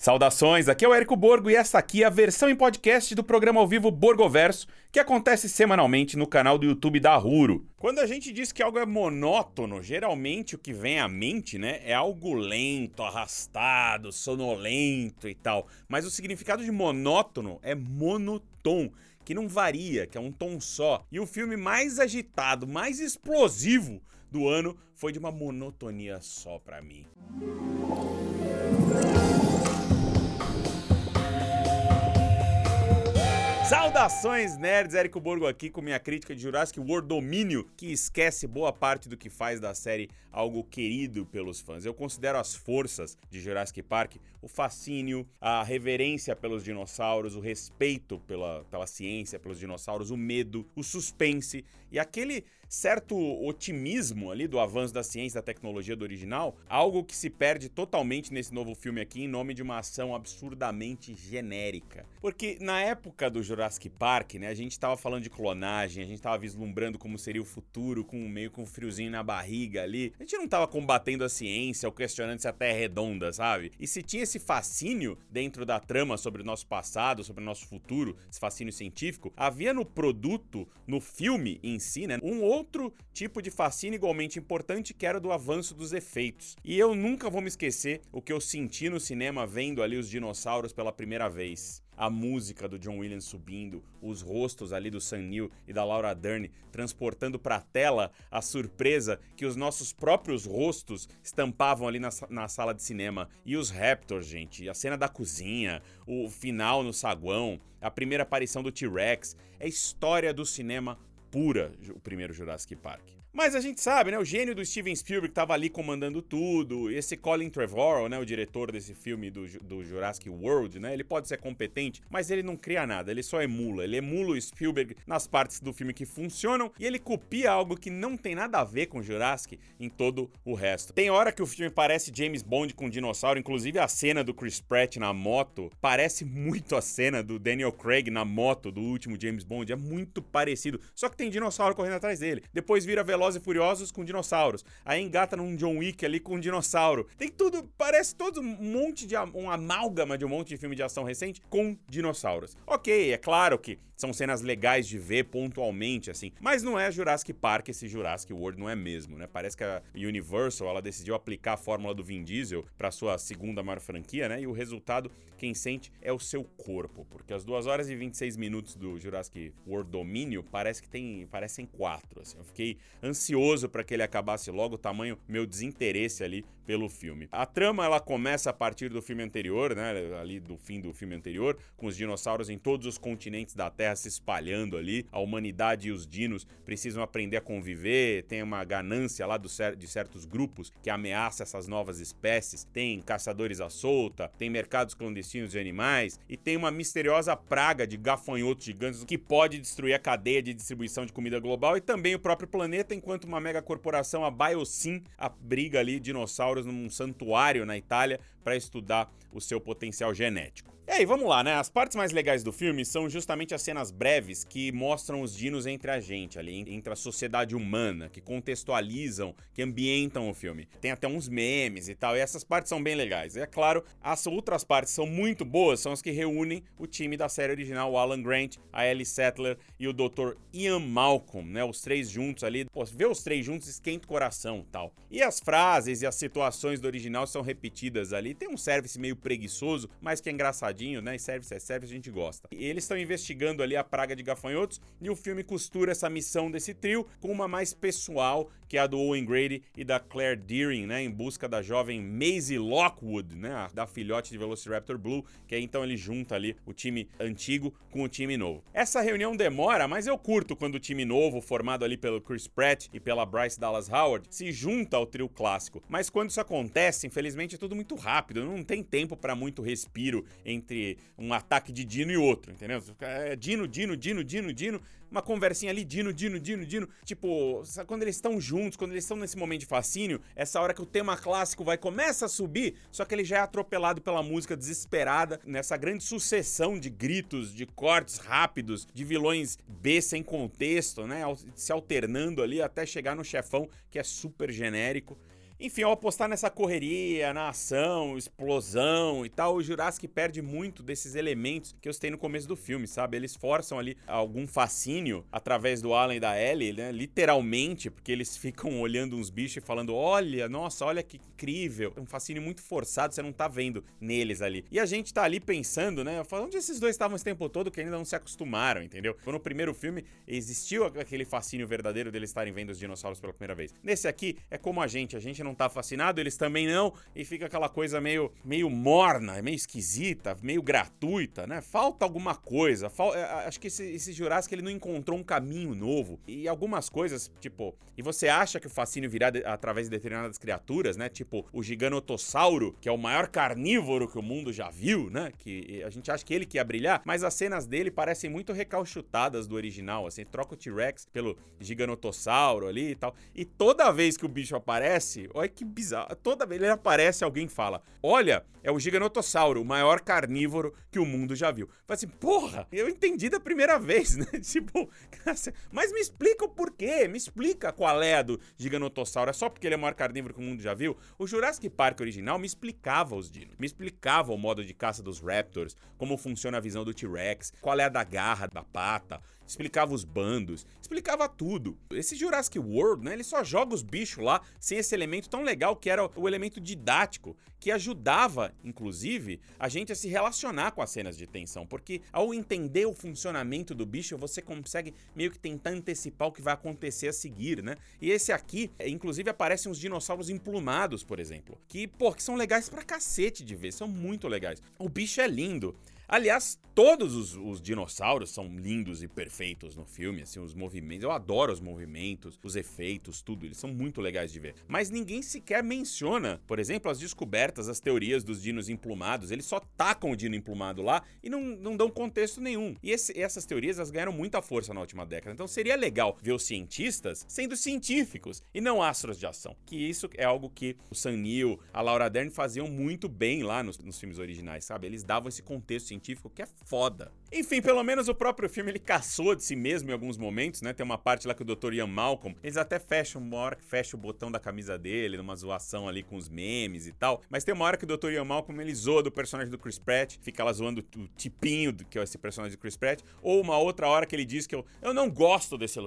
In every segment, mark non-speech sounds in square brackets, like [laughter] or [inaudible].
Saudações, aqui é o Érico Borgo e essa aqui é a versão em podcast do programa ao vivo Borgoverso, que acontece semanalmente no canal do YouTube da Ruro. Quando a gente diz que algo é monótono, geralmente o que vem à mente, né, é algo lento, arrastado, sonolento e tal. Mas o significado de monótono é monotom, que não varia, que é um tom só. E o filme mais agitado, mais explosivo do ano foi de uma monotonia só para mim. Saudações nerds, Érico Borgo aqui com minha crítica de Jurassic World Domínio, que esquece boa parte do que faz da série algo querido pelos fãs. Eu considero as forças de Jurassic Park o fascínio, a reverência pelos dinossauros, o respeito pela, pela ciência, pelos dinossauros, o medo, o suspense e aquele certo otimismo ali do avanço da ciência, da tecnologia do original, algo que se perde totalmente nesse novo filme aqui em nome de uma ação absurdamente genérica. Porque na época do Jurassic Park, né, a gente tava falando de clonagem, a gente tava vislumbrando como seria o futuro, com meio com um friozinho na barriga ali. A gente não tava combatendo a ciência ou questionando se a Terra é redonda, sabe? E se tinha esse fascínio dentro da trama sobre o nosso passado, sobre o nosso futuro, esse fascínio científico, havia no produto, no filme em si, né, um outro tipo de fascínio igualmente importante que era do avanço dos efeitos. E eu nunca vou me esquecer o que eu senti no cinema vendo ali os dinossauros pela primeira vez a música do John Williams subindo, os rostos ali do Sam Neill e da Laura Dern transportando para a tela a surpresa que os nossos próprios rostos estampavam ali na, na sala de cinema. E os Raptors, gente, a cena da cozinha, o final no saguão, a primeira aparição do T-Rex, é história do cinema pura, o primeiro Jurassic Park. Mas a gente sabe, né? O gênio do Steven Spielberg estava ali comandando tudo. Esse Colin Trevorrow, né? O diretor desse filme do, do Jurassic World, né? Ele pode ser competente, mas ele não cria nada. Ele só emula. Ele emula o Spielberg nas partes do filme que funcionam e ele copia algo que não tem nada a ver com Jurassic em todo o resto. Tem hora que o filme parece James Bond com um dinossauro, inclusive a cena do Chris Pratt na moto parece muito a cena do Daniel Craig na moto do último James Bond. É muito parecido. Só que tem dinossauro correndo atrás dele. Depois vira Velozes e Furiosos com dinossauros. Aí engata num John Wick ali com um dinossauro. Tem tudo, parece todo um monte de um amálgama de um monte de filme de ação recente com dinossauros. Ok, é claro que são cenas legais de ver pontualmente, assim. Mas não é Jurassic Park esse Jurassic World, não é mesmo, né? Parece que a Universal, ela decidiu aplicar a fórmula do Vin Diesel para sua segunda maior franquia, né? E o resultado, quem sente, é o seu corpo. Porque as 2 horas e 26 minutos do Jurassic World Domínio parece que tem, parecem quatro, assim. Eu fiquei ansioso para que ele acabasse logo, o tamanho meu desinteresse ali pelo filme. A trama, ela começa a partir do filme anterior, né? Ali do fim do filme anterior, com os dinossauros em todos os continentes da Terra se espalhando ali, a humanidade e os dinos precisam aprender a conviver, tem uma ganância lá do, de certos grupos que ameaça essas novas espécies, tem caçadores à solta, tem mercados clandestinos de animais e tem uma misteriosa praga de gafanhotos gigantes que pode destruir a cadeia de distribuição de comida global e também o próprio planeta, enquanto uma mega corporação, a Biosyn, abriga ali dinossauros num santuário na Itália para estudar o seu potencial genético. E aí, vamos lá, né? As partes mais legais do filme são justamente as cenas breves que mostram os dinos entre a gente, ali, entre a sociedade humana, que contextualizam, que ambientam o filme. Tem até uns memes e tal, e essas partes são bem legais. E é claro, as outras partes são muito boas, são as que reúnem o time da série original, o Alan Grant, a Ellie Settler e o Dr. Ian Malcolm, né? Os três juntos ali. Pô, ver os três juntos esquenta o coração tal. E as frases e as situações do original são repetidas ali. Tem um service meio preguiçoso, mas que é engraçadinho engraçadinho, né? E service é a gente gosta. E eles estão investigando ali a praga de gafanhotos e o filme costura essa missão desse trio com uma mais pessoal, que é a do Owen Grady e da Claire Deering, né? Em busca da jovem Maisie Lockwood, né? Da filhote de Velociraptor Blue, que aí então ele junta ali o time antigo com o time novo. Essa reunião demora, mas eu curto quando o time novo, formado ali pelo Chris Pratt e pela Bryce Dallas Howard, se junta ao trio clássico. Mas quando isso acontece, infelizmente é tudo muito rápido, não tem tempo para muito respiro entre um ataque de Dino e outro, entendeu? É Dino, Dino, Dino, Dino, Dino, uma conversinha ali, Dino, Dino, Dino, Dino. Tipo, quando eles estão juntos, quando eles estão nesse momento de fascínio, essa hora que o tema clássico vai começa a subir, só que ele já é atropelado pela música desesperada, nessa grande sucessão de gritos, de cortes rápidos, de vilões B sem contexto, né? Se alternando ali até chegar no chefão, que é super genérico. Enfim, ao apostar nessa correria, na ação, explosão e tal, o Jurassic perde muito desses elementos que eu citei no começo do filme, sabe? Eles forçam ali algum fascínio através do Alan e da Ellie, né? Literalmente, porque eles [laughs] ficam olhando uns bichos e falando: olha, nossa, olha que incrível. É um fascínio muito forçado, você não tá vendo neles ali. E a gente tá ali pensando, né? Onde esses dois estavam esse tempo todo que ainda não se acostumaram, entendeu? No primeiro filme existiu aquele fascínio verdadeiro deles estarem vendo os dinossauros pela primeira vez. Nesse aqui é como a gente, a gente não tá fascinado, eles também não, e fica aquela coisa meio, meio morna, meio esquisita, meio gratuita, né? Falta alguma coisa. Fal... É, acho que esse, esse Jurassic ele não encontrou um caminho novo. E algumas coisas, tipo, e você acha que o fascínio virá de, através de determinadas criaturas, né? Tipo o Giganotossauro, que é o maior carnívoro que o mundo já viu, né? Que a gente acha que ele que ia brilhar, mas as cenas dele parecem muito recalchutadas do original, assim, troca o T-Rex pelo Giganotossauro ali e tal. E toda vez que o bicho aparece, olha que bizarro, toda vez ele aparece, alguém fala: "Olha, é o Giganotossauro, o maior carnívoro que o mundo já viu". Fala assim: "Porra, eu entendi da primeira vez, né?" [laughs] tipo, mas me explica o porquê, me explica qual é a do Giganotossauro. É só porque ele é o maior carnívoro que o mundo já viu? O Jurassic Park original me explicava os dinos, me explicava o modo de caça dos Raptors, como funciona a visão do T-Rex, qual é a da garra, da pata, explicava os bandos, explicava tudo. Esse Jurassic World, né, ele só joga os bichos lá sem esse elemento tão legal que era o elemento didático, que ajudava, inclusive, a gente a se relacionar com as cenas de tensão, porque ao entender o funcionamento do bicho, você consegue meio que tentar antecipar o que vai acontecer a seguir, né? E esse aqui, inclusive, aparecem uns dinossauros emplumados, por exemplo, que, pô, que são legais pra cacete de ver, são muito legais. O bicho é lindo. Aliás, todos os, os, dinossauros são lindos e perfeitos no filme, assim, os movimentos. Eu adoro os movimentos, os efeitos, tudo. Eles são muito legais de ver. Mas ninguém sequer menciona, por exemplo, as descobertas, as teorias dos dinos emplumados. Eles só tacam o dino emplumado lá e não, não dão contexto nenhum. E esse, essas teorias elas ganharam muita força na última década. Então seria legal ver os cientistas sendo científicos e não astros de ação. Que isso é algo que o Sam Neill, a Laura Dern faziam muito bem lá nos, nos filmes originais, sabe? Eles davam esse contexto científico científico que é foda. Enfim, pelo menos o próprio filme ele caçou de si mesmo em alguns momentos, né? Tem uma parte lá que o Dr. Ian Malcolm, eles até fecham uma hora que fecha o botão da camisa dele, numa zoação ali com os memes e tal. Mas tem uma hora que o Dr. Ian Malcolm ele zoa do personagem do Chris Pratt, fica lá zoando o tipinho que é esse personagem do Chris Pratt, ou uma outra hora que ele diz que eu, eu não gosto desse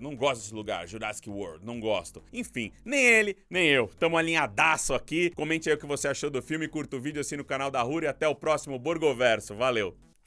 não gosto desse lugar, Jurassic World, não gosto. Enfim, nem ele, nem eu. Tamo alinhadaço aqui. Comente aí o que você achou do filme, curta o vídeo, assina o canal da Rura e até o próximo Borgoverso. Valeu!